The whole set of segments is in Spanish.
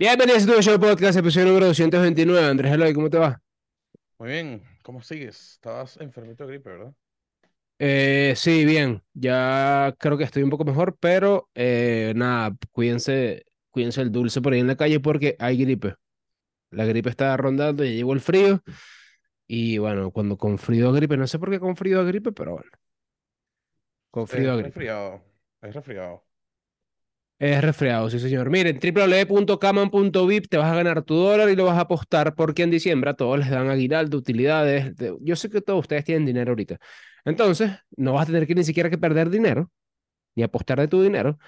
Bienvenidos a tu show podcast, episodio número 229. Andrés Eloy, ¿cómo te va? Muy bien, ¿cómo sigues? Estabas enfermito de gripe, ¿verdad? Eh, sí, bien. Ya creo que estoy un poco mejor, pero eh, nada, cuídense, cuídense el dulce por ahí en la calle porque hay gripe. La gripe está rondando, ya llegó el frío. Y bueno, cuando con frío a gripe, no sé por qué con frío a gripe, pero bueno, con frío a gripe. resfriado, es resfriado. Es resfriado, sí, señor. Miren, www.caman.vip te vas a ganar tu dólar y lo vas a apostar porque en diciembre a todos les dan aguinaldo, utilidades. de- Yo sé que todos ustedes tienen dinero ahorita. Entonces, no vas a tener que ni siquiera que perder dinero, ni apostar de tu dinero.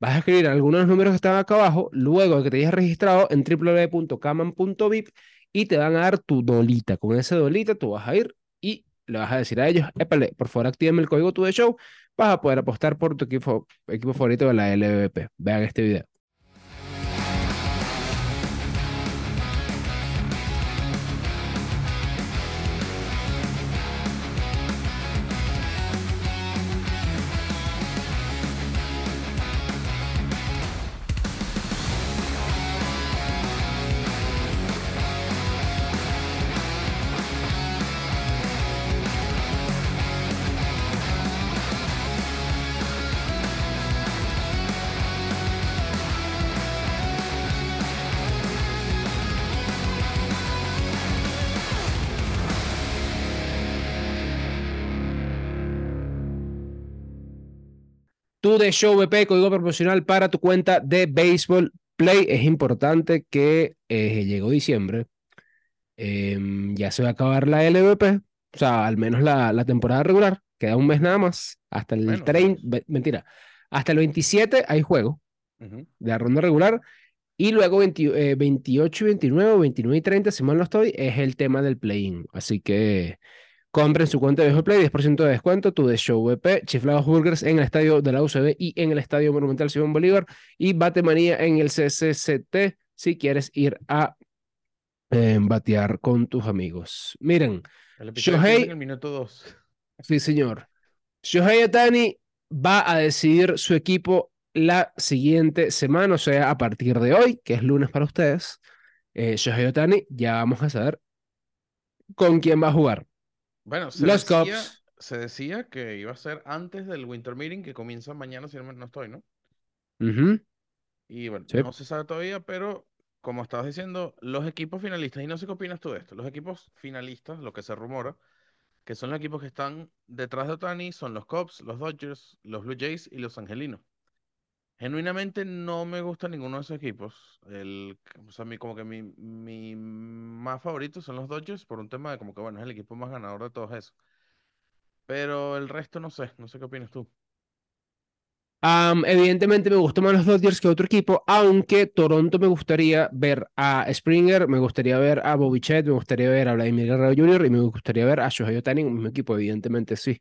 Vas a escribir algunos números que están acá abajo, luego de que te hayas registrado en www.caman.vip y te van a dar tu dolita. Con ese dolita tú vas a ir y le vas a decir a ellos, épale, por favor, actívenme el código tu de show vas a poder apostar por tu equipo, favorito de la LVP. Vean este video. Tu de Show VP, código promocional para tu cuenta de Baseball Play. Es importante que eh, llegó diciembre. em, ya se va a acabar la LVP. O sea, al menos la, la temporada regular. Queda un mes nada más. Hasta el Menos, 30. menos. ve- Mentira. Hasta el 27 hay juego Ujú. de la ronda regular. Y luego 20 eh, 28 y 29, o 29 y 30, si mal no estoy, es el tema del play-in. Así que compren su cuenta de Play, 10% de descuento, tu de Show VP, Chiflados Burgers en el estadio de la UCB y en el estadio Monumental Simón Bolívar y Batemanía en el CCCT si quieres ir a eh, batear con tus amigos. Miren, El Shohei- en el minuto 2. sí señor, Shohei Otani va a decidir su equipo la siguiente semana, o sea, a partir de hoy, que es lunes para ustedes, eh, Shohei Otani ya vamos a saber con quién va a jugar. Bueno, se Los decía, Cubs. se decía que iba a ser antes del Winter Meeting que comienza mañana, si no, estoy, ¿no? Y bueno, Sí. no se sabe todavía, pero como estabas diciendo, los equipos finalistas, y no sé qué opinas tú de esto, los equipos finalistas, lo que se rumora, que son los equipos que están detrás de Otani, son los Cubs, los Dodgers, los Blue Jays y los Angelinos. Genuinamente no me gusta ninguno de esos equipos. El, o sea, mi, como que mi, mi más favorito son los Dodgers por un tema de como que, bueno, es el equipo más ganador de todos esos. Pero el resto no sé, no sé qué opinas tú. Am, evidentemente me gustan más los Dodgers que otro equipo, aunque Toronto me gustaría ver a Springer, me gustaría ver a Bobichet, me gustaría ver a Vladimir Guerrero Jr. y me gustaría ver a Shohei Otani en mismo equipo, evidentemente sí.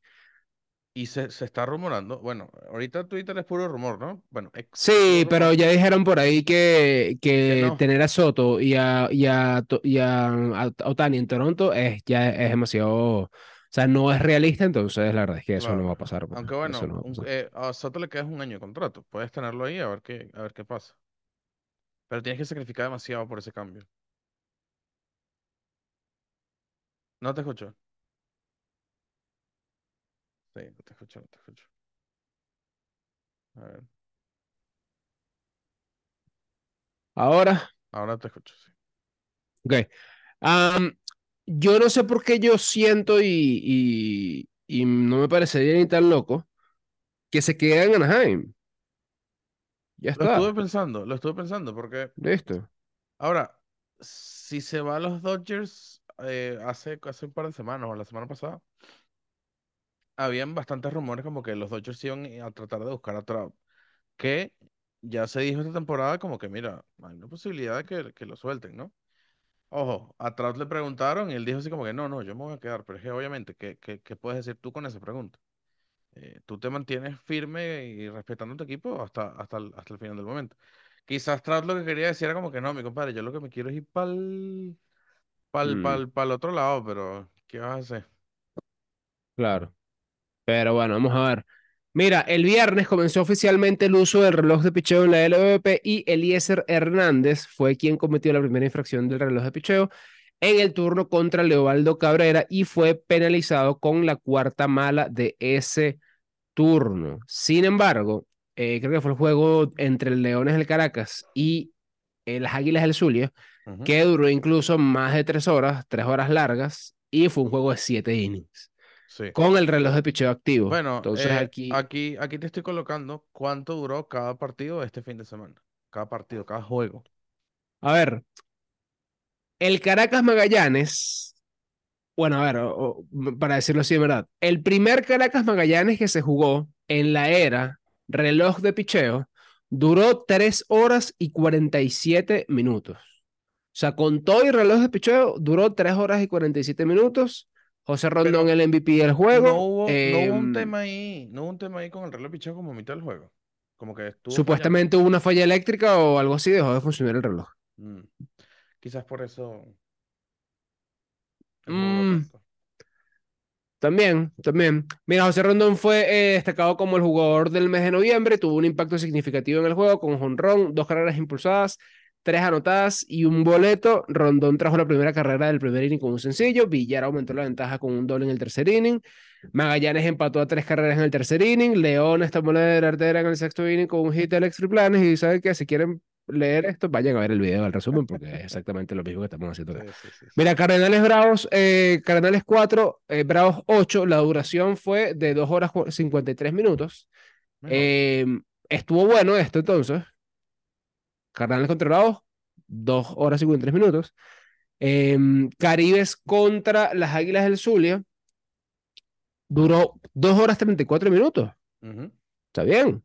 Y se, se está rumorando, bueno, ahorita Twitter es puro rumor, ¿no? Bueno, Sí, pero ya dijeron por ahí que, que no. tener a Soto y a, y a, y a- a Otani en Toronto es, ya es demasiado, o sea, no es realista, entonces la verdad es que eso no va a pasar. pues, Aunque bueno, no va a un- pasar. eh, a Soto le queda un año de contrato. Puedes tenerlo ahí a ver qué, a ver qué pasa. Pero tienes que sacrificar demasiado por ese cambio. No te escucho. Sí, no te escucho, no te escucho. A ver, Ahora, ahora te escucho, sí. ok. Am, yo no sé por qué yo siento y, y, y no me parecería ni tan loco que se quede en Anaheim. Ya Lo estuve pensando, lo estuve pensando, porque listo. ahora, si se va a los Dodgers eh, hace, hace un par de semanas o la semana pasada, habían bastantes rumores como que los Dodgers iban a tratar de buscar a Trout, que ya se dijo esta temporada como que, mira, hay una posibilidad de que, que lo suelten, ¿no? Ojo, a Trout le preguntaron y él dijo así como que no, no, yo me voy a quedar, pero es que obviamente, ¿qué, qué, qué puedes decir tú con esa pregunta? Eh, tú te mantienes firme y respetando tu equipo hasta, hasta, el, hasta el final del momento. Quizás Trout lo que quería decir era como que no, mi compadre, yo lo que me quiero es ir para el Mm, otro lado, pero ¿qué vas a hacer? claro. Pero bueno, vamos a ver. Mira, el viernes comenzó oficialmente el uso del reloj de picheo en la LVP y Eliezer Hernández fue quien cometió la primera infracción del reloj de picheo en el turno contra Leobaldo Cabrera y fue penalizado con la cuarta mala de ese turno. Sin embargo, eh, creo que fue el juego entre el Leones del Caracas y eh, las Águilas del Zulia, que duró incluso más de tres horas, tres horas largas, y fue un juego de siete innings, Sí. con el reloj de picheo activo. Bueno, Entonces eh, aquí, aquí, aquí te estoy colocando cuánto duró cada partido este fin de semana. Cada partido, cada juego. a ver, el Caracas Magallanes, bueno, a ver, o- o, para decirlo así de verdad, el primer Caracas Magallanes que se jugó en la era reloj de picheo duró 3 horas y 47 minutos. O sea, con todo y reloj de picheo duró 3 horas y 47 minutos. José Rondón, Pero el MVP del juego. No hubo, no hubo un em, tema ahí, no hubo un tema ahí con el reloj de picheo como mitad del juego. Como que estuvo supuestamente hubo una falla eléctrica o algo así, dejó de funcionar el reloj. Mm. Quizás por eso Mm. También, también. Mira, José Rondón fue eh, destacado como el jugador del mes de noviembre, tuvo un impacto significativo en el juego con jonrón, dos carreras impulsadas, tres anotadas y un boleto. Rondón trajo la primera carrera del primer inning con un sencillo, Villar aumentó la ventaja con un doble en el tercer inning, Magallanes empató a tres carreras en el tercer inning, León tomó la delantera en el sexto inning con un hit de Alex Triplanes y saben que si quieren leer esto, vayan a ver el video del resumen porque es exactamente lo mismo que estamos haciendo acá. Sí, sí, sí. Mira, Cardenales Bravos, eh, Cardenales 4, eh, Bravos 8, la duración fue de 2 horas cu- 53 minutos. Eh, estuvo bueno esto entonces. Cardenales contra Bravos, 2 horas 53 minutos. Eh, Caribes contra las Águilas del Zulia, duró 2 horas 34 minutos. Ujú. Está bien.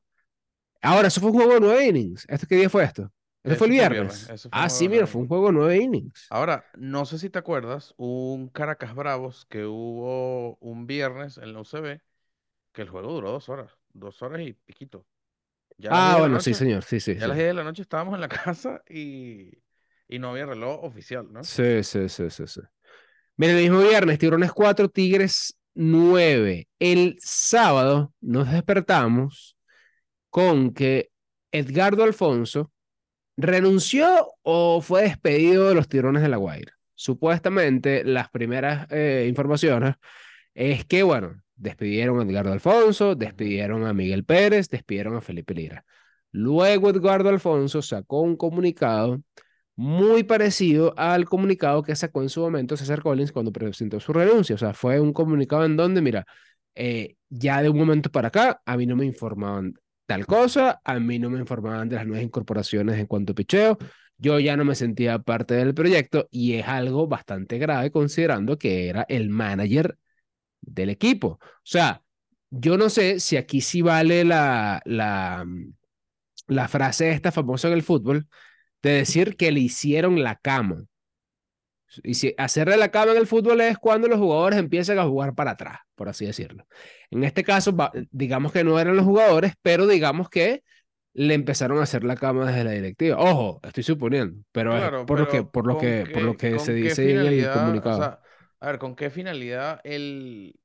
Ahora, eso fue un juego de 9 innings. ¿Esto qué día fue esto? Eso fue el viernes. fue Ah, sí, mira, nueve fue un innings. juego de 9 innings. Ahora, no sé si te acuerdas, un Caracas Bravos que hubo un viernes en la UCB, que el juego duró dos horas, dos horas y piquito. Ya Ah, 10 de la bueno, sí, señor, sí, sí, ya a las sí. 10 de la noche estábamos en la casa y, y no había reloj oficial, ¿no? Sí, sí, sí, sí, sí. Mira, el mismo viernes, Tiburones 4, Tigres 9. El sábado nos despertamos con que Edgardo Alfonso renunció o fue despedido de los Tiburones de La Guaira. Supuestamente, las primeras eh, informaciones es que, bueno, despidieron a Edgardo Alfonso, despidieron a Miguel Pérez, despidieron a Felipe Lira. Luego Edgardo Alfonso sacó un comunicado muy parecido al comunicado que sacó en su momento César Collins cuando presentó su renuncia. O sea, fue un comunicado en donde, mira, eh, ya de un momento para acá, a mí no me informaban tal cosa, a mí no me informaban de las nuevas incorporaciones en cuanto a picheo, yo ya no me sentía parte del proyecto y es algo bastante grave considerando que era el manager del equipo. O sea, yo no sé si aquí sí vale la, la, la frase esta famosa en el fútbol de decir que le hicieron la cama. Y si hacerle la cama en el fútbol es cuando los jugadores empiezan a jugar para atrás, por así decirlo. En este caso, digamos que no eran los jugadores, pero digamos que le empezaron a hacer la cama desde la directiva. Ojo, estoy suponiendo, pero es por lo que, pero por lo ¿con que, por lo que se con qué dice en el? O comunicado. sea, a ver, ¿con qué finalidad el,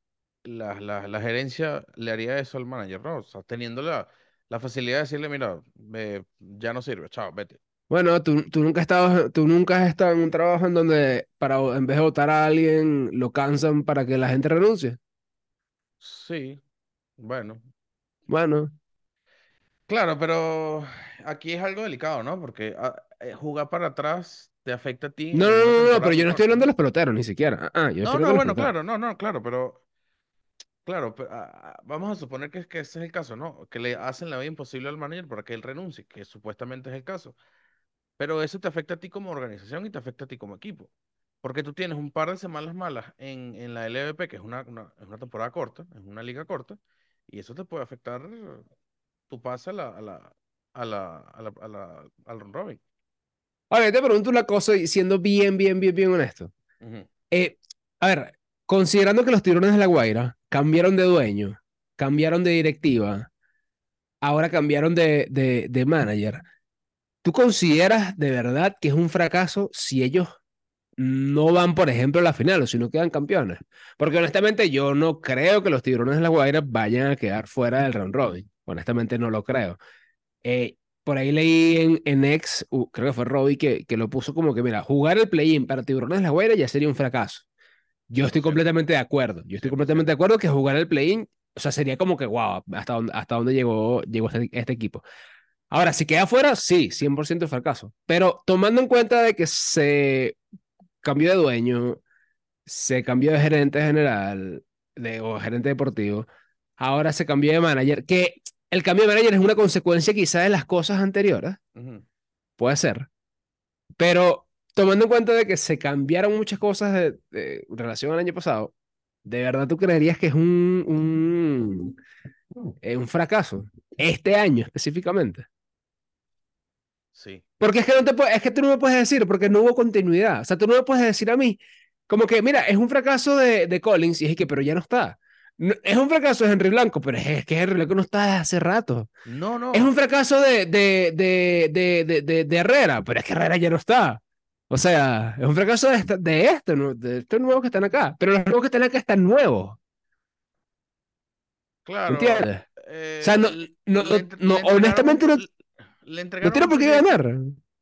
la, la, la gerencia le haría eso al manager, ¿no? O sea, teniendo la, la facilidad de decirle, mira, eh, ya no sirve, chao, vete. Bueno, tú, tú nunca has estado, tú nunca has estado en un trabajo en donde para, en vez de votar a alguien, lo cansan para que la gente renuncie. Sí, bueno. Bueno, Claro, pero aquí es algo delicado, ¿no? Porque ah, eh, jugar para atrás te afecta a ti no, no, no, no, pero yo no estoy hablando de ¿no? los peloteros, ni siquiera. Ah, ah, yo No, no, los bueno, claro, no, no, claro, pero claro, pe- ah, ah, vamos a suponer que, que ese es el caso, ¿no? Que le hacen la vida imposible al manager para que él renuncie, que supuestamente es el caso. Pero eso te afecta a ti como organización y te afecta a ti como equipo. Porque tú tienes un par de semanas malas en, en la LVP, que es una, una- es una temporada corta, es una liga corta, y eso te puede afectar tu pase a la, a la, a la, a la, a la- al round robin. Oye, te pregunto una cosa y siendo bien, bien, bien, bien honesto. Ujú. Eh, a ver, considerando que los tiburones de La Guaira cambiaron de dueño, cambiaron de directiva, ahora cambiaron de, de, de manager, ¿tú consideras de verdad que es un fracaso si ellos no van, por ejemplo, a la final, o si no quedan campeones. Porque honestamente yo no creo que los tiburones de la Guaira vayan a quedar fuera del round robin. Honestamente no lo creo. Eh, por ahí leí en, en X, uh, creo que fue Robbie, que, que lo puso como que, mira, jugar el play-in para tiburones de la Guaira ya sería un fracaso. Yo estoy completamente de acuerdo. Yo estoy completamente de acuerdo que jugar el play-in, o sea, sería como que, wow, hasta dónde, hasta dónde llegó, llegó este, este equipo. Ahora, si queda fuera, sí, 100% fracaso. Pero tomando en cuenta de que se cambió de dueño, se cambió de gerente general de, o gerente deportivo, ahora se cambió de manager, que el cambio de manager es una consecuencia quizá de las cosas anteriores, Ujú. puede ser, pero tomando en cuenta de que se cambiaron muchas cosas de, de relación al año pasado, ¿de verdad tú creerías que es un, un, eh, un fracaso? Este año específicamente. Sí. Porque es que, no te es que tú no me puedes decir, porque no hubo continuidad. O sea, tú no me puedes decir a mí, como que, mira, es un fracaso de, de Collins, y es que, pero ya no está. No- es un fracaso de Henry Blanco, pero es, que Henry Blanco no está desde hace rato. No, no. Es un fracaso de, de, de, de, de, de- de Herrera, pero es que Herrera ya no está. O sea, es un fracaso de, esta- de esto, de estos nuevos que están acá. Pero los nuevos que están acá están nuevos, Claro. ¿entiendes? eh, O sea, no, no, le le honestamente no, le- no tiene por qué ganar.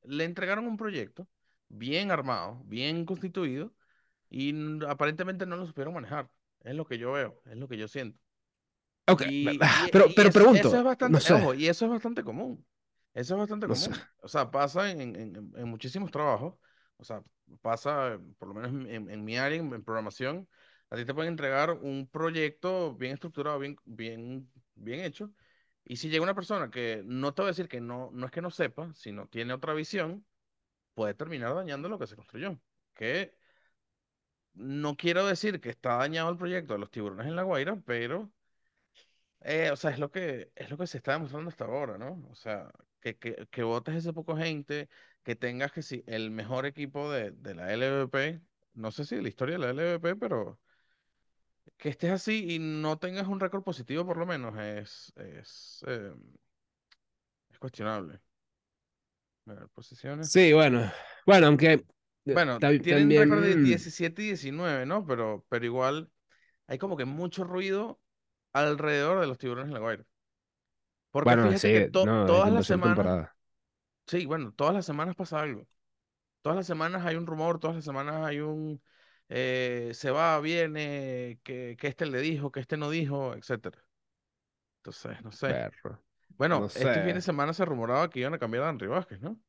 Le entregaron un proyecto bien armado, bien constituido, y aparentemente no lo supieron manejar. Es lo que yo veo, es lo que yo siento. Ok, Y, y- pero, y pero eso, pregunto, eso es bastante, no sé, ojo, y eso es bastante común. Eso es bastante no sé. común. O sea, pasa en, en- en- muchísimos trabajos. O sea, pasa, por lo menos en, en- mi área, en, en programación, a ti te pueden entregar un proyecto bien estructurado, bien, bien, bien hecho. Y si llega una persona que no te va a decir que no, no es que no sepa, sino tiene otra visión, puede terminar dañando lo que se construyó. Que no quiero decir que está dañado el proyecto de los tiburones en La Guaira, pero eh, o sea, es lo que, es lo que se está demostrando hasta ahora, ¿no? O sea, que, que, que votes ese poco gente, que tengas que sí, el mejor equipo de, de la LVP, no sé si de la historia de la LVP, pero que estés así y no tengas un récord positivo por lo menos es, es, eh, es cuestionable. Posiciones. Sí, bueno, bueno, aunque Bueno, ta- tienen récord de también, 17 y 19, ¿no? Pero, pero igual hay como que mucho ruido alrededor de los tiburones en la Guaira. Porque bueno, fíjate sí, que to- no, desde todas las semanas temporada. Sí, bueno, todas las semanas pasa algo. Todas las semanas hay un rumor, todas las semanas hay un eh, se va, viene, que, que este le dijo, que este no dijo, etcétera. Entonces, no sé. Perro, Bueno, no este fin de semana se rumoraba que iban a cambiar a Henry Vázquez, ¿no?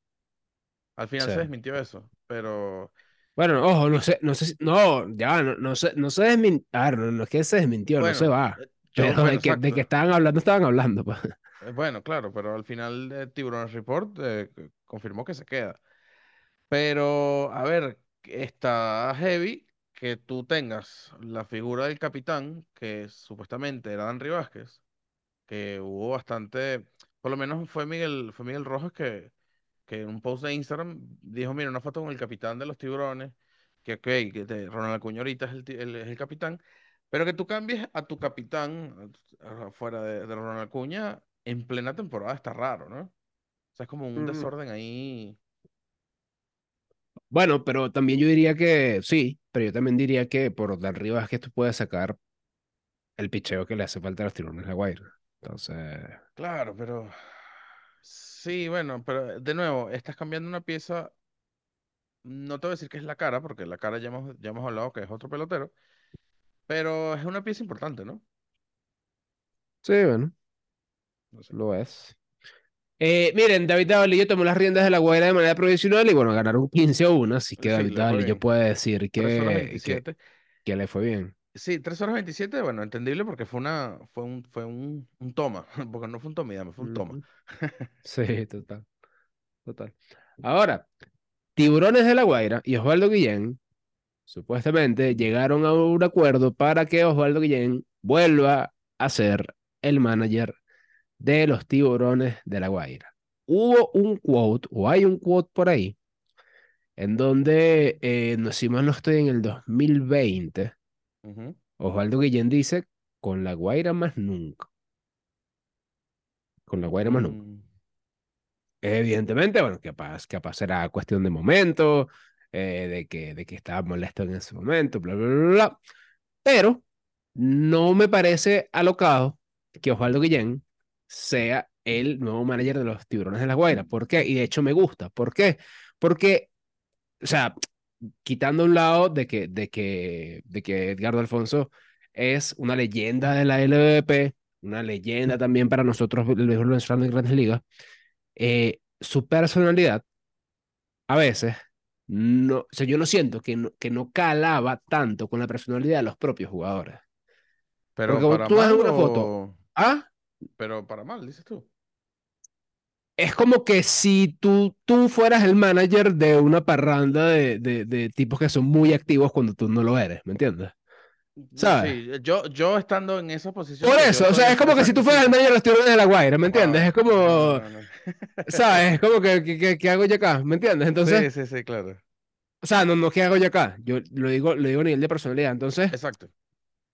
Al final sí. se desmintió eso, pero Bueno, ojo, no sé, no sé no, ya, no, no sé, no se desmintió, no, no es que se desmintió, no se bueno, va, eh, yo, pero bueno, de que, de que estaban hablando, estaban hablando, pues. Eh, Bueno, claro, pero al final eh, Tiburones Report eh, confirmó que se queda. Pero, a ver, está heavy que tú tengas la figura del capitán, que supuestamente era Henry Vázquez, que hubo bastante, por lo menos fue Miguel, fue Miguel Rojas que, que en un post de Instagram dijo, mira, una foto con el capitán de los tiburones, que ok, que de Ronald Acuña ahorita es el, el- el capitán, pero que tú cambies a tu capitán fuera de, de Ronald Acuña en plena temporada está raro, ¿no? O sea, es como un Mm, desorden ahí. Bueno, pero también yo diría que sí, pero yo también diría que por de arriba es que tú puedes sacar el picheo que le hace falta a los tiburones de Guaira. Entonces, Claro, pero sí, bueno, pero de nuevo, estás cambiando una pieza, no te voy a decir que es la cara, porque la cara ya hemos, ya hemos hablado que es otro pelotero, pero es una pieza importante, ¿no? sí, bueno, No sé. lo es. Eh, miren, David Davalillo tomó las riendas de la Guaira de manera provisional y bueno, ganaron 15 a 1, así que Sí, David le fue Davalillo bien. puede decir 3 horas que, que, 27. que le fue bien. Sí, 3 horas 27, bueno, entendible porque fue una, fue un, fue un, un toma, porque no fue un toma fue un toma. Sí, total, total. Ahora, Tiburones de la Guaira y Osvaldo Guillén supuestamente llegaron a un acuerdo para que Osvaldo Guillén vuelva a ser el manager de los Tiburones de la Guaira. Hubo un quote, o hay un quote por ahí, en donde, eh, no, si mal no estoy, en el 2020, Ujú. Osvaldo Guillén dice, con la Guaira más nunca. Con la Guaira más nunca. Mm, Evidentemente, bueno, capaz, capaz será cuestión de momento. eh, de que, de que estaba molesto en ese momento, bla, bla, bla, bla. Pero no me parece alocado que Osvaldo Guillén sea el nuevo manager de los Tiburones de la Guaira. ¿Por qué? Y de hecho me gusta. ¿Por qué? Porque, o sea, quitando un lado de que, de que, de que Edgardo Alfonso es una leyenda de la LVP, una leyenda también para nosotros, el mejor venezolano en grandes ligas, eh, su personalidad a veces no, o sea, yo no siento que no, que no calaba tanto con la personalidad de los propios jugadores. Pero Porque para tú ves mal una foto, ah, Pero para mal, dices tú. Es como que si tú, tú fueras el manager de una parranda de, de, de tipos que son muy activos cuando tú no lo eres, ¿me entiendes? ¿Sabes? Sí, yo, yo estando en esa posición, Por eso, o sea, es como que si tú fueras el manager de los tiburones de la Guaira, ¿me entiendes? Wow, Es como, no, no, no. ¿sabes? Es como que, que, que- ¿qué hago yo acá? ¿Me entiendes? Entonces, Sí, sí, sí, claro. o sea, no, no, ¿qué hago yo acá? Yo lo digo, lo digo a nivel de personalidad. Entonces, Exacto.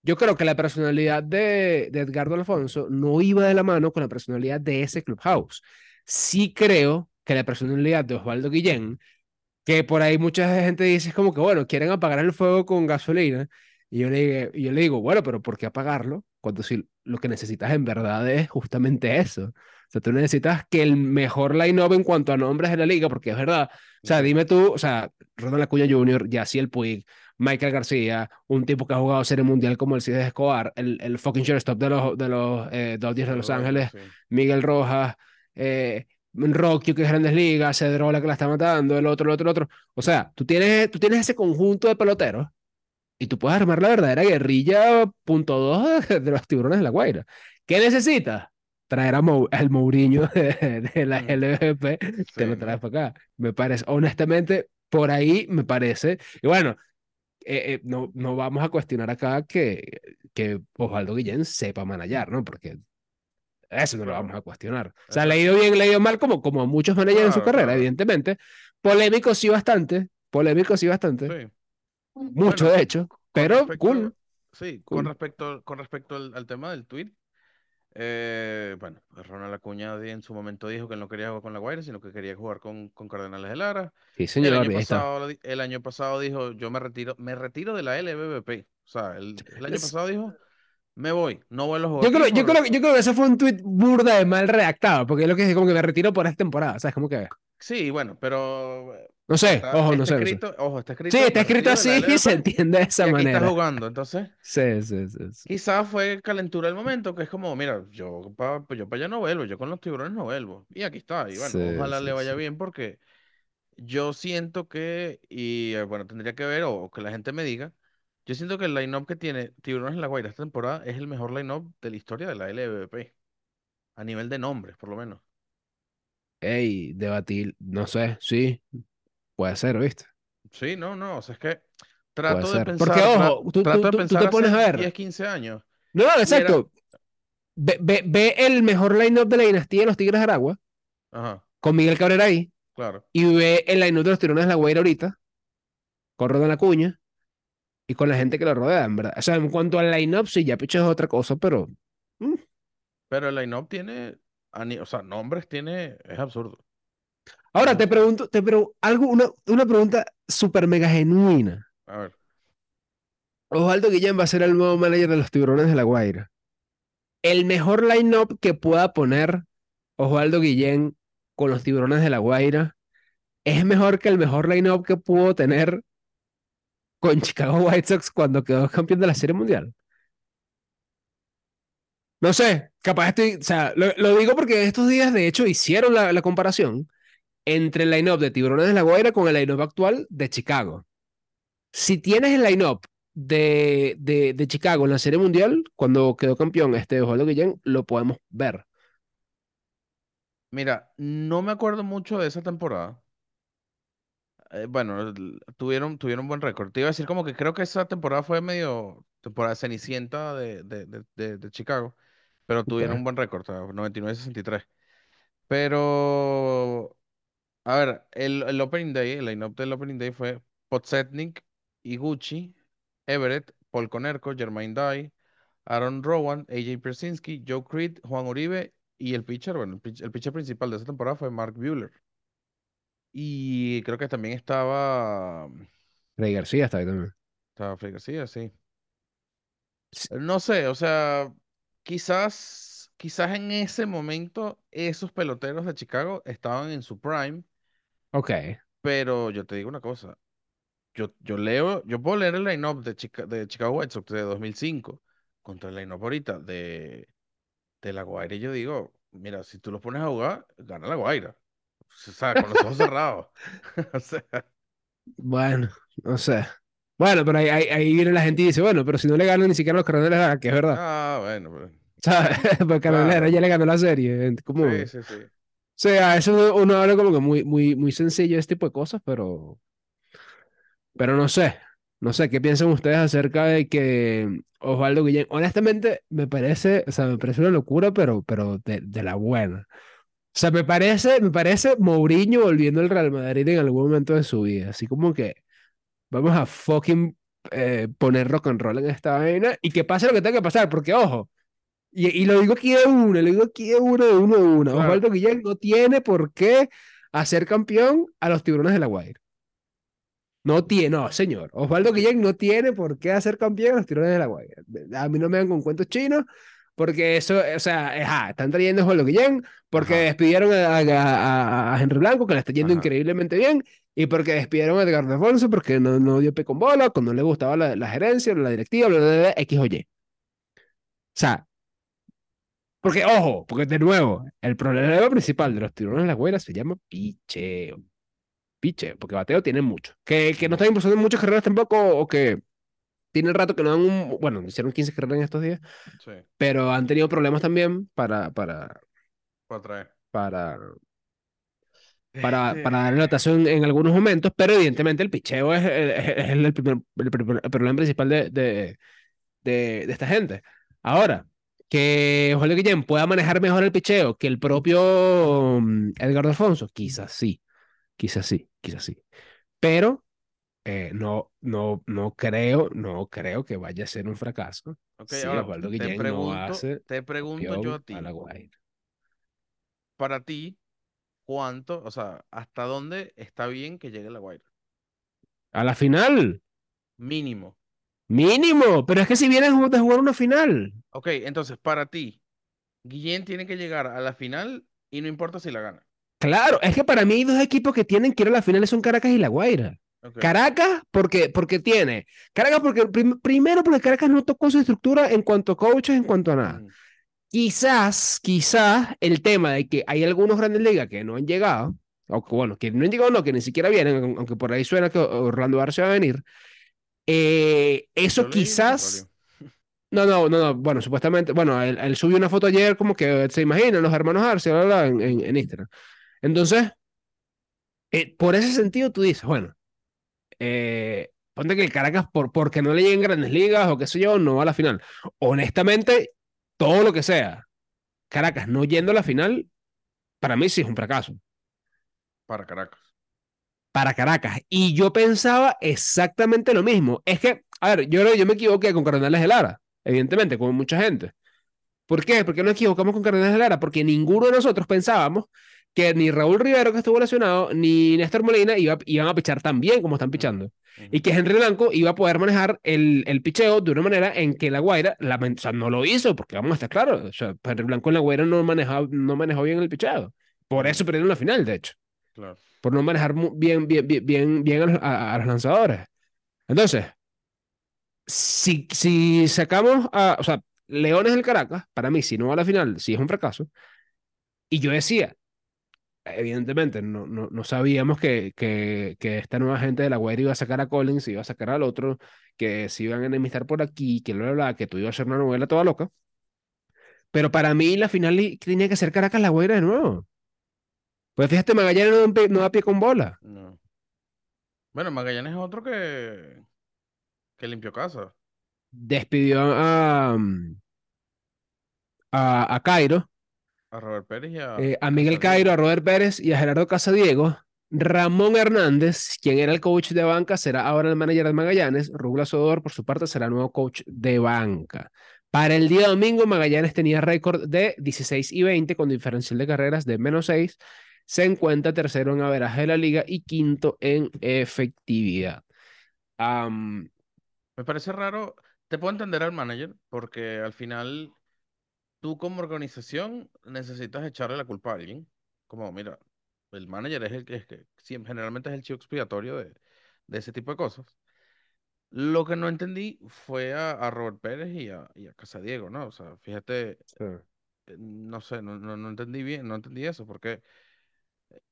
yo creo que la personalidad de, de Edgardo Alfonso no iba de la mano con la personalidad de ese clubhouse. Sí creo que la personalidad de Osvaldo Guillén, que por ahí mucha gente dice es como que, bueno, quieren apagar el fuego con gasolina. Y yo le, yo le digo, bueno, pero ¿por qué apagarlo? Cuando si lo que necesitas en verdad es justamente eso. O sea, tú necesitas que el mejor line-up en cuanto a nombres de la liga, porque es verdad. O sea, dime tú, o sea, Ronald Acuña Jr., Yaciel Puig, Michael García, un tipo que ha jugado Serie Mundial como el Cid Escobar, el, el fucking shortstop de los, de los eh, Dodgers de Los Ángeles. Miguel Rojas, eh, Rocky, que es Grandes Ligas, Cedrola que la está matando, el otro, el otro, el otro. O sea, tú tienes, tú tienes ese conjunto de peloteros y tú puedes armar la verdadera guerrilla punto dos de, de los tiburones de la Guaira. ¿Qué necesitas? Traer a Mou- al Mourinho de, de la. LVP, te Sí, lo ¿no? traes para acá. Me parece, honestamente, por ahí me parece. Y bueno, eh, eh, no, no vamos a cuestionar acá que, que Osvaldo Guillén sepa manejar, ¿no? Porque eso no lo Claro. vamos a cuestionar. O sea, le ha ido bien, le ha ido mal, como, como a muchos managers en su Claro, carrera, claro. evidentemente. Polémico sí bastante, polémico sí bastante, Sí. mucho Bueno, de hecho, pero respecto- cool. Sí, Cool. con respecto, con respecto al, al tema del tweet, eh, bueno, Ronald Acuña en su momento dijo que no quería jugar con la Guaira, sino que quería jugar con, con Cardenales de Lara. Sí, El señor, año ahí está. pasado, el año pasado dijo, yo me retiro, me retiro de la LBBP. O sea, el, el año pasado dijo, me voy, no vuelvo a jugar Yo creo, yo, creo, yo creo que ese fue un tweet burda de mal redactado, porque es lo que es como que me retiro por esta temporada, ¿sabes? Como que, Sí, bueno, pero no sé, está, ojo, está no sé, no sé. escrito, ojo, está escrito, Sí, está escrito así y se entiende de y esa está manera. jugando. Entonces, Sí, sí, sí, sí. quizás fue calentura el momento, que es como, mira, yo para yo pa allá no vuelvo, yo con los tiburones no vuelvo. Y aquí está, y bueno, Sí, ojalá sí, le vaya bien porque yo siento que, y eh, bueno, tendría que ver o que la gente me diga, yo siento que el line-up que tiene Tiburones en la Guaira esta temporada es el mejor line-up de la historia de la LVP, a nivel de nombres, por lo menos. Ey, debatir, no sé, sí, puede ser, ¿viste? Sí, no, no, o sea, es que trato de pensar, Porque, ojo, tú, trato tú, de tú pensar te pones a ver. 10, 15 años. No, no, era- exacto. Ve, ve, ve el mejor line-up de la dinastía de los Tigres de Aragua, Ajá, con Miguel Cabrera ahí, claro. y ve el line-up de los Tiburones de la Guaira ahorita, con Ronald Acuña, y con la gente que lo rodea, en verdad. O sea, en cuanto al line-up, sí, ya picho es otra cosa, pero mm, Pero el line-up tiene, o sea, nombres tiene, es absurdo. Ahora te pregunto, te pregunto algo, una, una pregunta súper mega genuina. A ver, Osvaldo Guillén va a ser el nuevo manager de los Tiburones de la Guaira. El mejor line-up que pueda poner Osvaldo Guillén con los Tiburones de la Guaira es mejor que el mejor line-up que pudo tener con Chicago White Sox cuando quedó campeón de la Serie Mundial. No sé, capaz estoy, o sea, lo, digo porque estos días de hecho hicieron la, la comparación entre el line-up de Tiburones de la Guaira con el line-up actual de Chicago. Si tienes el line-up de, de, de Chicago en la Serie Mundial, cuando quedó campeón este Osvaldo Guillén, lo podemos ver. mira, no me acuerdo mucho de esa temporada. Eh, bueno, tuvieron, tuvieron buen récord. Te iba a decir como que creo que esa temporada fue medio temporada cenicienta de, de, de, de- Chicago, pero tuvieron un buen récord, o sea, 99-63. Pero, a ver, el, el Opening Day, el line-up del Opening Day fue Podsetnik, Iguchi, Everett, Paul Conerco, Jermaine Dye, Aaron Rowan, AJ Persinski, Joe Creed, Juan Uribe y el pitcher, bueno, el pitch- el pitcher principal de esa temporada fue Mark Buehler. Y creo que también estaba, Rey García está ahí también. estaba Freddy García, sí. Sí, No sé, o sea, quizás, quizás en ese momento esos peloteros de Chicago estaban en su prime, Ok. pero yo te digo una cosa, yo, yo leo, yo puedo leer el line-up de, Chica- de Chicago White Sox de 2005 contra el line-up ahorita de, de La Guaira y yo digo, mira, si tú los pones a jugar, gana La Guaira. O sea, con los ojos cerrados. O sea, Bueno, no sé. Bueno, pero ahí, ahí, ahí viene la gente y dice, bueno, pero si no le ganan ni siquiera los Cardenales, que es verdad. ah, bueno, pues, ¿Sabes? Porque Cardenales claro. ya le ganó la serie. es Como... Sí, O sí, sí. sea, eso uno, uno habla como que muy, muy, muy sencillo este tipo de cosas, pero, pero no sé. No sé, ¿qué piensan ustedes acerca de que Osvaldo Guillén? Honestamente, me parece, o sea, me parece una locura, pero, pero de, de la buena. O sea, me parece, me parece Mourinho volviendo al Real Madrid en algún momento de su vida. Así como que vamos a fucking eh, poner rock and roll en esta vaina y que pase lo que tenga que pasar, porque ojo, y, y lo digo aquí de una, lo digo aquí de uno, de uno, de una. Claro. Osvaldo Guillén no tiene por qué hacer campeón a los tiburones de la Guaira. No tiene, no, señor. Osvaldo Guillén no tiene por qué hacer campeón a los tiburones de la Guaira. A mí no me dan con cuentos chinos, porque eso, o sea, ajá, están trayendo a Osvaldo Guillén, porque Ajá. despidieron a, a- Henry Blanco, que le está yendo Ajá. increíblemente bien, y porque despidieron a Edgar Alfonso, porque no, no dio pe con bola, cuando no le gustaba la, la gerencia, la directiva, bla, bla, bla, X o Y. O sea, porque, ojo, porque de nuevo, el problema principal de los tiburones de la Guaira se llama picheo. Picheo, porque bateo tienen mucho. Que, que no están impulsando muchas carreras tampoco, o que tienen rato que no dan un. Bueno, hicieron 15 carreras en estos días, Sí, pero han tenido problemas también para, para, para traer. para, para, Este, para dar anotación en algunos momentos, pero evidentemente el picheo es, es- es el, primer- el primer- el problema principal de, de, de, de esta gente. Ahora, que Jorge Guillén pueda manejar mejor el picheo que el propio mm, Edgar Alfonso, quizás sí, quizás sí, quizás sí. Pero eh, no, no, no creo, no creo que vaya a ser un fracaso ok, si ahora Osvaldo te Guillén no pregunto, hace te pregunto yo a ti, a la Guaira. para ti, ¿cuánto, o sea, hasta dónde está bien que llegue la Guaira? A la final, Mínimo. mínimo, pero es que si vienes de jugar una final. Ok, entonces, para ti, Guillén tiene que llegar a la final y no importa si la gana. Claro, es que para mí hay dos equipos que tienen que ir a la final, son Caracas y La Guaira. Caracas, porque, porque tiene. Caracas, porque prim- primero, porque Caracas no tocó su estructura en cuanto a coaches, en cuanto a nada. Quizás, quizás el tema de que hay algunos grandes ligas que no han llegado, o que, bueno, que no han llegado, no, que ni siquiera vienen, aun- aunque por ahí suena que Orlando Arce va a venir. eh, eso quizás. No, no, no, no, bueno, supuestamente, bueno, él, él subió una foto ayer como que se imaginan los hermanos Arce, bla, bla, bla, en, en, en Instagram. Entonces, eh, por ese sentido tú dices, bueno, eh, ponte que el Caracas, por, porque no le lleguen grandes ligas o qué sé yo, no va a la final. Honestamente, todo lo que sea, Caracas no yendo a la final, para mí sí es un fracaso. Para Caracas. Para Caracas. Y yo pensaba exactamente lo mismo. Es que, a ver, yo, creo que yo me equivoqué con Cardenales de Lara, evidentemente, como mucha gente. ¿Por qué? Porque nos equivocamos con Cardenales de Lara, porque ninguno de nosotros pensábamos que ni Raúl Rivero, que estuvo lesionado, ni Néstor Molina iba, iban a pichar tan bien como están pichando. Ujú, Y que Henry Blanco iba a poder manejar el, el picheo de una manera en que La Guaira lament- o sea, no lo hizo, porque vamos a estar claros, o sea, Henry Blanco en La Guaira no manejó, no manejó bien el picheo. Por eso perdieron la final, de hecho, Claro. por no manejar bien, bien, bien, bien, bien a, los- a- los lanzadores. Entonces, si, si sacamos a, o sea, Leones del Caracas, para mí, si no va a la final, sí es un fracaso. Y yo decía, evidentemente, no, no, no sabíamos que, que, que esta nueva gente de la Guaira iba a sacar a Collins, iba a sacar al otro, que se iban a enemistar por aquí, que bla, bla, bla, que tú ibas a hacer una novela toda loca. Pero para mí la final tenía que ser Caracas La Guaira de nuevo. Pues fíjate, Magallanes no, da pie- no da pie con bola. No. Bueno, Magallanes es otro que, que limpió casa. Despidió a, a, a Cairo, A Robert Pérez y a eh, a Miguel. Cairo, a Robert Pérez y a Gerardo Casadiego. Ramón Hernández, quien era el coach de banca, será ahora el manager de Magallanes. Rubla Sodor, por su parte, será nuevo coach de banca. Para el día domingo, Magallanes tenía récord de 16 y 20 con diferencial de carreras de menos 6. se encuentra tercero en averaje de la liga y quinto en efectividad. Me parece raro, te puedo entender al manager, porque al final tú como organización necesitas echarle la culpa a alguien. Como, mira, el manager es el que, es que generalmente es el chivo expiatorio de, de ese tipo de cosas. Lo que no entendí fue a, a Robert Pérez y a, y a Casadiego, ¿no? O sea, fíjate, sí. eh, no sé, no, no, no entendí bien, no entendí eso, porque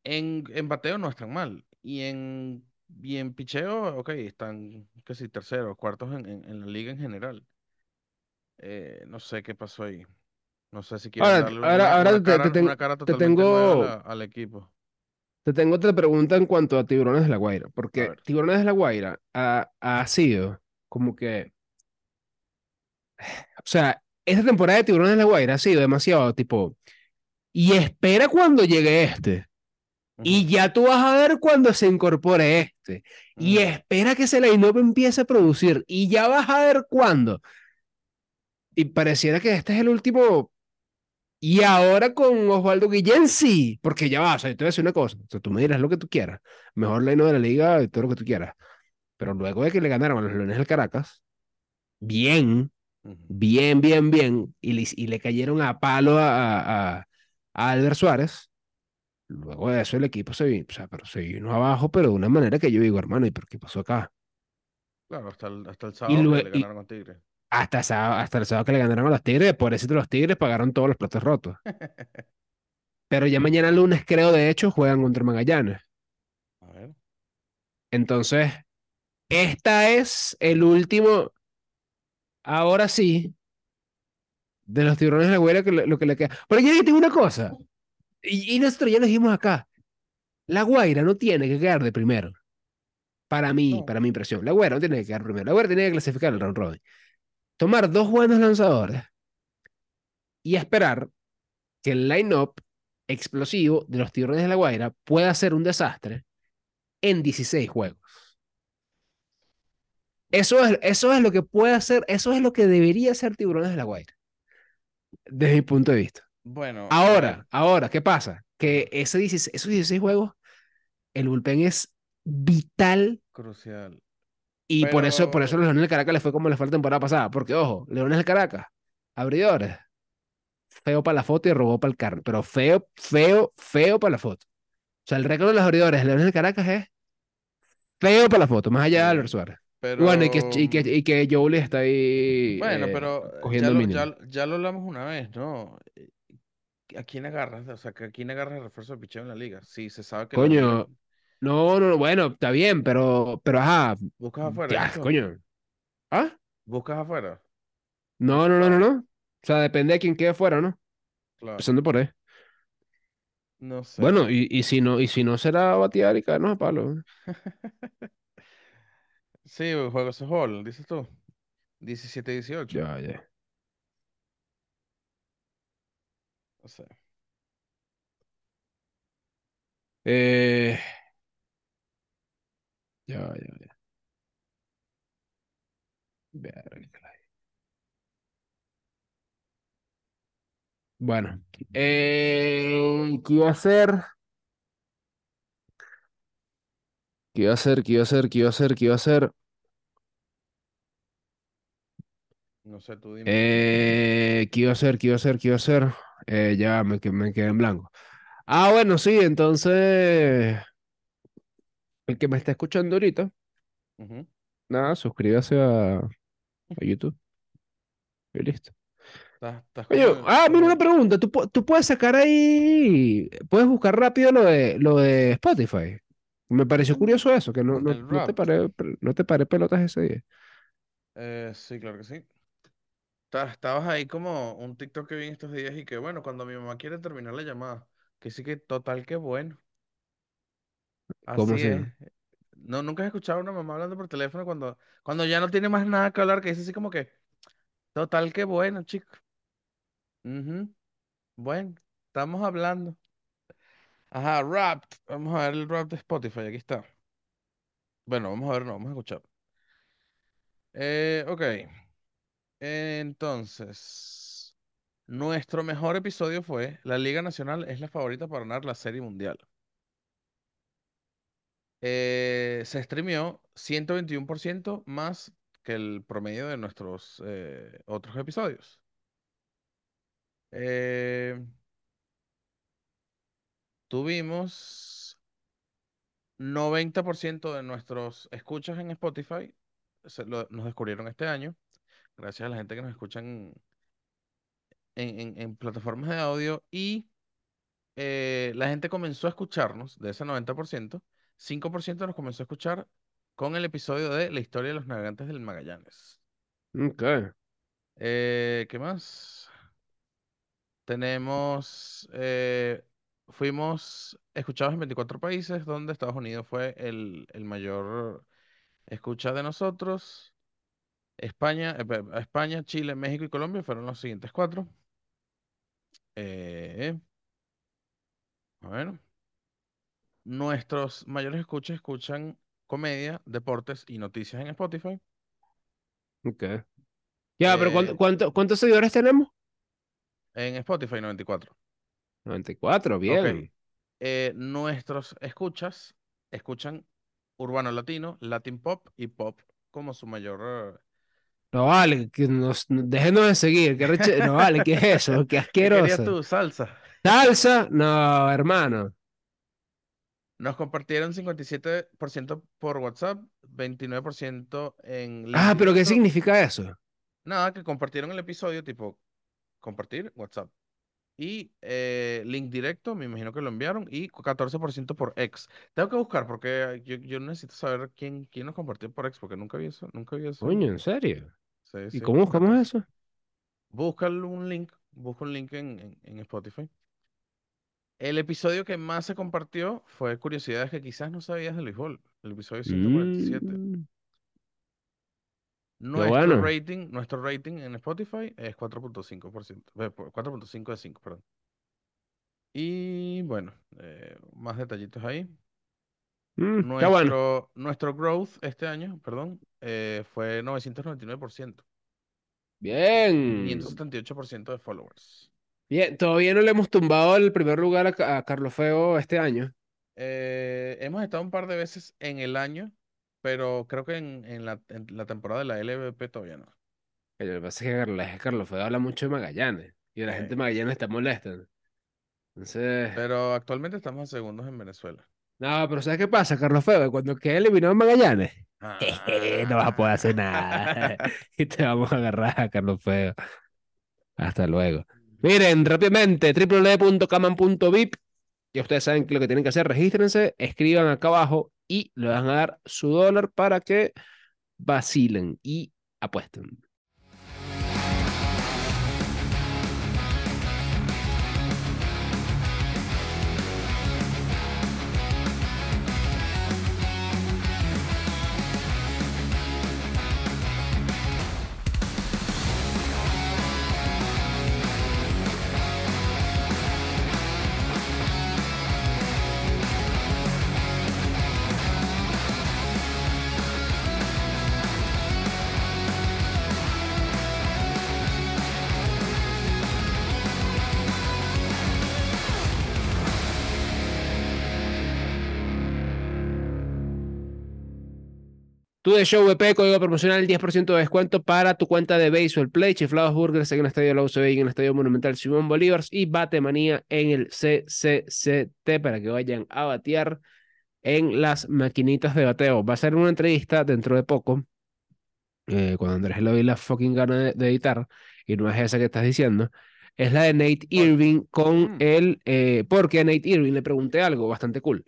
en, en bateo no están mal. Y en, y en picheo, ok, están, sí, terceros, cuartos en, en, en la liga en general. Eh, no sé qué pasó ahí. No sé si quieren Ahora, darle ahora, una, ahora te, te cara, una cara tengo, la- al equipo. te tengo otra pregunta en cuanto a Tiburones de La Guaira, porque. Tiburones de La Guaira ha, ha sido como que, o sea, esta temporada de Tiburones de La Guaira ha sido demasiado tipo, y espera cuando llegue este. Y ya tú vas a ver cuando se incorpore este. Y espera que ese line-up empiece a producir. Y ya vas a ver cuándo. Y pareciera que este es el último. Y ahora con Osvaldo Guillén sí. Porque ya va, o sea, yo te voy a decir una cosa. O sea, tú me dirás lo que tú quieras. Mejor line de la liga todo lo que tú quieras. Pero luego de que le ganaron a los Leones del Caracas, bien, bien, bien, bien. Y le, y le cayeron a palo a, a, a Albert Suárez. Luego de eso el equipo se vino, o sea, pero se vino abajo, pero de una manera que yo digo, hermano, ¿y por qué pasó acá? Claro, hasta el, hasta el Y, sábado que le ganaron a Tigre. Hasta, el sábado- hasta el sábado que le ganaron a los Tigres, por eso los Tigres pagaron todos los platos rotos. Pero ya mañana lunes, creo, de hecho, juegan contra Magallanes. A ver. Entonces, esta es el último, ahora sí, de los tiburones de la Guaira, que lo que le queda. Pero yo tengo una cosa, y, y nosotros ya lo dijimos acá, la Guaira no tiene que quedar de primero. Para mí, No. para mi impresión. La Guaira no tiene que quedar primero. La Guaira tiene que clasificar el round robin. Tomar dos buenos lanzadores y esperar que el line-up explosivo de los tiburones de la Guaira pueda ser un desastre en 16 juegos. Eso es, eso es lo que puede hacer, eso es lo que debería ser tiburones de la Guaira, desde mi punto de vista. Bueno. Ahora, ahora, ¿qué pasa? Que Ajá. ese 16 esos 16 juegos, el bullpen es vital Crucial. Y por eso, por eso Leones del Caracas les fue como les fue la temporada pasada. Porque, ojo, Leones del Caracas, abridores, feo para la foto y robó para el carro, pero feo, feo, feo para la foto. O sea, el récord de los abridores de Leones del Caracas es feo para la foto, más allá de Albert Suárez. Bueno, y que, y que, y que Jolie está ahí bueno, eh, pero eh, ya cogiendo lo, ya, ya lo hablamos una vez, ¿no? Eh, ¿A quién agarras? O sea, ¿a quién agarras el refuerzo de picheo en la liga? Sí, se sabe que la liga No, no, bueno, está bien, pero, pero ajá, buscas afuera, ya, coño. ¿Ah? Buscas afuera. No, no, no, no, no. O sea, depende de quién quede fuera, ¿no? Claro. Empezando por ahí. No sé. Bueno, y, y si no, y si no será batear y caernos a palo. Sí, juegos de Hall, dices tú. 17-18. Ya, ya. No sé. Eh, ya, ya, ya. Verga. Bueno, eh, ¿qué iba a hacer? ¿Qué iba a hacer? ¿Qué iba a hacer? ¿Qué iba a hacer? ¿Qué iba a hacer? No sé, tú dime. Eh, ¿qué iba a hacer? ¿Qué iba a hacer? ¿Qué iba a hacer? Eh, ya me, que- me quedé en blanco. Ah, bueno, sí, entonces, el que me está escuchando ahorita, Ujú. nada, suscríbase a, a YouTube y listo. Estás, estás Oye, como ah, mira una pregunta, ¿tú, pu- tú puedes sacar ahí, puedes buscar rápido lo de, lo de Spotify. Me pareció curioso eso, que no, no, el no te rap. paré, no te paré pelotas ese día. Eh, sí, claro que sí. Ta- Estabas ahí como un TikTok que vi en estos días y que bueno, cuando mi mamá quiere terminar la llamada, que sí que total que bueno. ¿Cómo Así es. No, nunca he escuchado a una mamá hablando por teléfono cuando, cuando ya no tiene más nada que hablar, que dice así como que, total que bueno, chico. Ujú, Bueno, estamos hablando. Ajá, rap. Vamos a ver el rap de Spotify, aquí está. Bueno, vamos a ver, no, vamos a escuchar. Eh, ok. Entonces. Nuestro mejor episodio fue La Liga Nacional es la favorita para ganar la Serie Mundial. Eh, se streameó 121% más que el promedio de nuestros eh, otros episodios. Eh, tuvimos 90% de nuestros escuchas en Spotify, se lo- nos descubrieron este año, gracias a la gente que nos escucha en, en- plataformas de audio y la gente comenzó a escucharnos, de ese 90%, 5% nos comenzó a escuchar con el episodio de La historia de los navegantes del Magallanes. Ok. Eh, ¿qué más? Tenemos, eh, fuimos escuchados en 24 países, donde Estados Unidos fue el, el mayor escucha de nosotros. España, eh, España, Chile, México y Colombia fueron los siguientes cuatro. Eh, bueno, nuestros mayores escuchas escuchan comedia, deportes y noticias en Spotify. Ok. Ya, pero ¿cuánto, Eh, cuánto- cuántos seguidores tenemos? en Spotify 94. 94, Ok. bien. Eh, nuestros escuchas escuchan urbano latino, latin pop y pop como su mayor... No vale, que nos, déjenos de seguir. Que reche- no vale, ¿qué es eso? Qué eh, ¿Qué querías asqueroso. tú? Salsa. Salsa, no, hermano. Nos compartieron 57% por WhatsApp, 29% en Ah, pero ¿qué significa eso? Nada, que compartieron el episodio, tipo compartir WhatsApp. Y eh, link directo, me imagino que lo enviaron, y 14% por X. Tengo que buscar porque yo, yo necesito saber quién, quién nos compartió por X, porque nunca vi eso, nunca vi eso. Coño, ¿en serio? Sí, ¿Y sí, cómo buscamos 14. eso? Busca un link, busca un link en, en, en Spotify. El episodio que más se compartió fue Curiosidades que quizás no sabías del béisbol, el episodio 147. Mm, Nuestro bueno. rating, nuestro rating en Spotify es 4.5%, eh, por- 4.5 de 5, perdón. Y bueno, eh, más detallitos ahí. Mm, bueno. Nuestro, nuestro growth este año, perdón, eh, fue 999%, Bien. 578% de followers. Bien, todavía no le hemos tumbado el primer lugar a, Ca- a Carlos Feo este año. Eh, hemos estado un par de veces en el año, pero creo que en, en la, en la temporada de la LVP todavía no. Lo que pasa es que Carlos, Feo habla mucho de Magallanes. Y la gente de Magallanes está molesta. Entonces. pero actualmente estamos a segundos en Venezuela. No, pero ¿sabes qué pasa, Carlos Feo? Que Cuando quede eliminado Magallanes, no vas a poder hacer nada. Ah. Y te vamos a agarrar a Carlos Feo. Hasta luego. Miren, rápidamente, www.caman.vip. Ya ustedes saben lo que tienen que hacer, regístrense, escriban acá abajo y le van a dar su dólar para que vacilen y apuesten. Tu de Show VP, código promocional 10% de descuento para tu cuenta de Baseball Play, Chiflados Burgers en el Estadio La UCB y en el Estadio Monumental Simón Bolívar y Batemanía en el CCCT para que vayan a batear en las maquinitas de bateo. Va a ser una entrevista dentro de poco, eh, cuando Andrés le doy la fucking gana de, de editar, y no es esa que estás diciendo, es la de Nate. Irving con Mm. el, eh, porque a Nate Irving le pregunté algo bastante cool.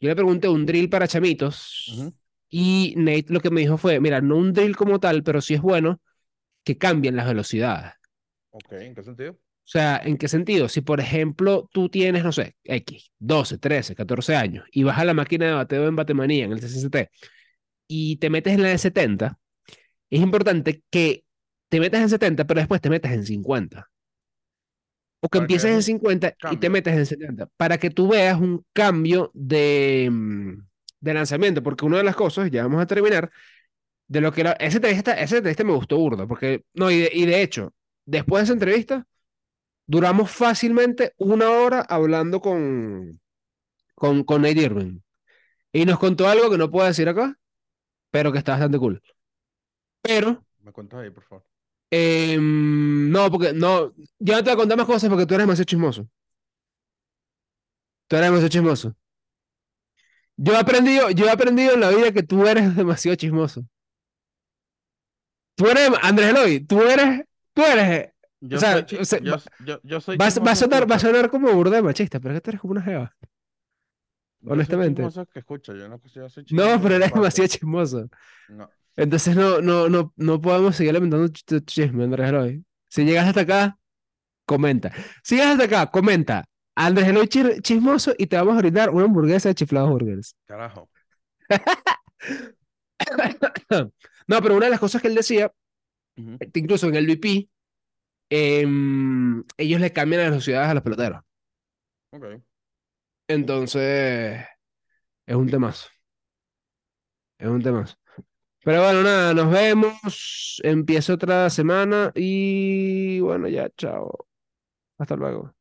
Yo le pregunté un drill para chamitos. Y Nate lo que me dijo fue, mira, no un drill como tal, pero sí es bueno que cambien las velocidades. Ok, ¿en qué sentido? O sea, ¿en qué sentido? Si, por ejemplo, tú tienes, no sé, X, 12, 13, 14 años y vas a la máquina de bateo en Batemanía, en el CCCT, y te metes en la de 70, es importante que te metas en 70, pero después te metas en 50. O que empieces en un 50 y te metas en 70, para que tú veas un cambio de, mm, de lanzamiento, porque una de las cosas, ya vamos a terminar, de lo que la, esa entrevista, esa entrevista me gustó burda, porque, no, y de, y de hecho, después de esa entrevista, Duramos fácilmente una hora hablando con, con, con Nate Irving. Y nos contó algo que no puedo decir acá, pero que está bastante cool. Pero, Me cuentas ahí, por favor. em, no, porque no, yo no te voy a contar más cosas porque tú eres demasiado chismoso. Tú eres demasiado chismoso. Yo he aprendido, yo he aprendido en la vida que tú eres demasiado chismoso. Tú eres, Andrés Eloy, tú eres, tú eres, Yo o sea, soy, chi- o sea, yo, yo, yo soy va a- va a sonar, va a sonar como burda de machista, pero es que tú eres como una jeva, Yo soy honestamente. chismoso que escucha. Yo no yo soy No, chismoso pero que eres demasiado chismoso. No. Entonces no, no, no, no podemos seguir alimentando tu tu chisme, Andrés Eloy. Si llegas hasta acá, comenta. Si llegas hasta acá, comenta. Andrés Eloy chismoso y te vamos a brindar una hamburguesa de chiflados burgers. Carajo. No, pero una de las cosas que él decía, incluso en el VP, em, ellos le cambian las velocidades a los peloteros. Ok. Entonces, es un temazo. Es un temazo. Pero bueno, nada, nos vemos. Empieza otra semana y bueno, ya, chao. Hasta luego.